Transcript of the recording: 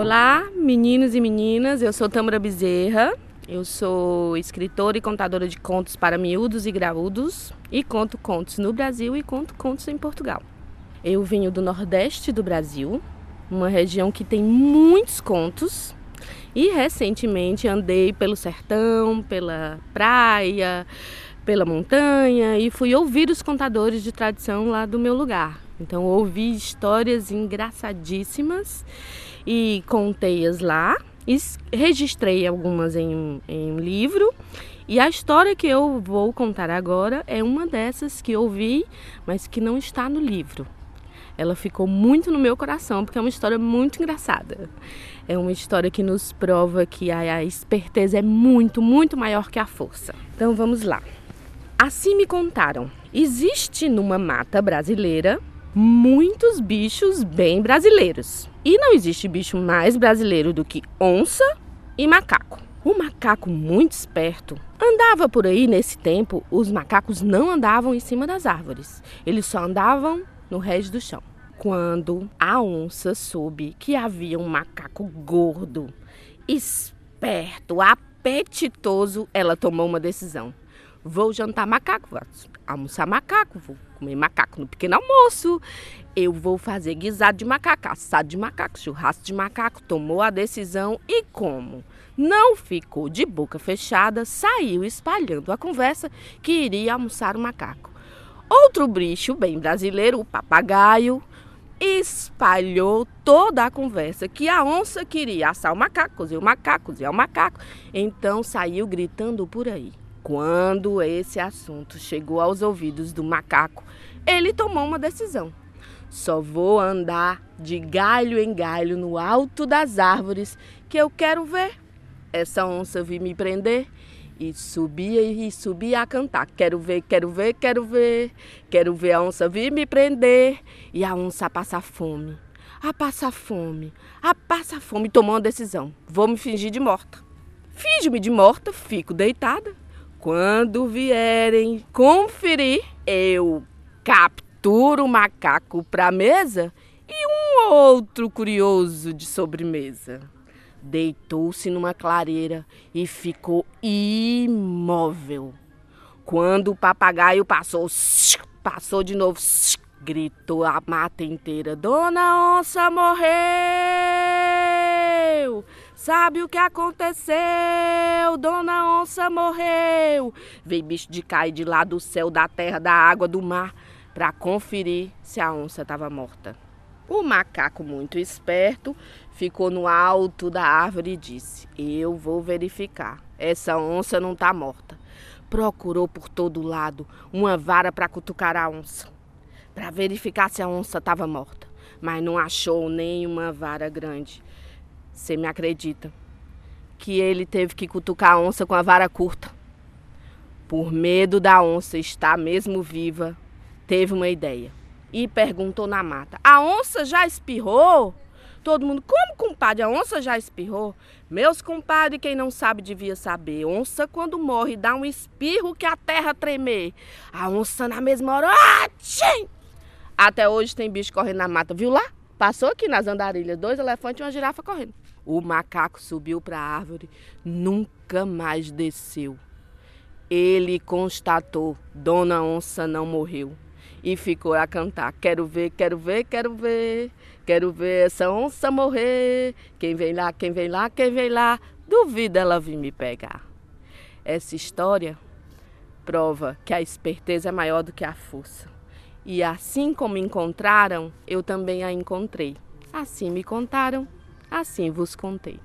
Olá, meninos e meninas. Eu sou Tâmara Bezerra. Eu sou escritora e contadora de contos para miúdos e graúdos e conto contos no Brasil e conto contos em Portugal. Eu venho do Nordeste do Brasil, uma região que tem muitos contos e recentemente andei pelo sertão, pela praia, pela montanha e fui ouvir os contadores de tradição lá do meu lugar. Então ouvi histórias engraçadíssimas e contei-as lá. Registrei algumas em, em um livro e a história que eu vou contar agora é uma dessas que ouvi, mas que não está no livro. Ela ficou muito no meu coração porque é uma história muito engraçada. É uma história que nos prova que a esperteza é muito, muito maior que a força. Então vamos lá. Assim me contaram. Existe numa mata brasileira muitos bichos bem brasileiros. E não existe bicho mais brasileiro do que onça e macaco. O macaco muito esperto andava por aí nesse tempo. Os macacos não andavam em cima das árvores, eles só andavam no resto do chão. Quando a onça soube que havia um macaco gordo, esperto, apetitoso, ela tomou uma decisão. Vou jantar macaco, vou almoçar macaco, vou comer macaco no pequeno almoço. Eu vou fazer guisado de macaco, assado de macaco, churrasco de macaco. Tomou a decisão e como? Não ficou de boca fechada, saiu espalhando a conversa que iria almoçar o macaco. Outro bicho bem brasileiro, o papagaio, espalhou toda a conversa que a onça queria assar o macaco, cozer o macaco, cozer o macaco. Então saiu gritando por aí. Quando esse assunto chegou aos ouvidos do macaco, ele tomou uma decisão. Só vou andar de galho em galho no alto das árvores que eu quero ver. Essa onça vir me prender e subia e subia a cantar. Quero ver, quero ver, quero ver. Quero ver a onça vir me prender e a onça passar fome. A passar fome, a passar fome. Tomou uma decisão. Vou me fingir de morta. Finjo-me de morta, fico deitada quando vierem conferir, eu capturo o macaco para mesa e um outro curioso de sobremesa. Deitou-se numa clareira e ficou imóvel. Quando o papagaio passou, passou de novo, gritou a mata inteira: Dona Onça morreu! Sabe o que aconteceu? Dona Onça morreu. Veio bicho de cair de lá do céu, da terra, da água, do mar, para conferir se a onça estava morta. O macaco, muito esperto, ficou no alto da árvore e disse: Eu vou verificar. Essa onça não está morta. Procurou por todo lado uma vara para cutucar a onça, para verificar se a onça estava morta, mas não achou nenhuma vara grande. Você me acredita? Que ele teve que cutucar a onça com a vara curta. Por medo da onça estar mesmo viva, teve uma ideia e perguntou na mata: A onça já espirrou? Todo mundo, como compadre? A onça já espirrou? Meus compadres, quem não sabe devia saber. Onça, quando morre, dá um espirro que a terra tremer. A onça, na mesma hora, ah, Até hoje tem bicho correndo na mata, viu lá? Passou aqui nas andarilhas dois elefantes e uma girafa correndo. O macaco subiu para a árvore, nunca mais desceu. Ele constatou: Dona Onça não morreu. E ficou a cantar: Quero ver, quero ver, quero ver. Quero ver essa onça morrer. Quem vem lá, quem vem lá, quem vem lá. Duvida ela vir me pegar. Essa história prova que a esperteza é maior do que a força. E assim como encontraram, eu também a encontrei. Assim me contaram, assim vos contei.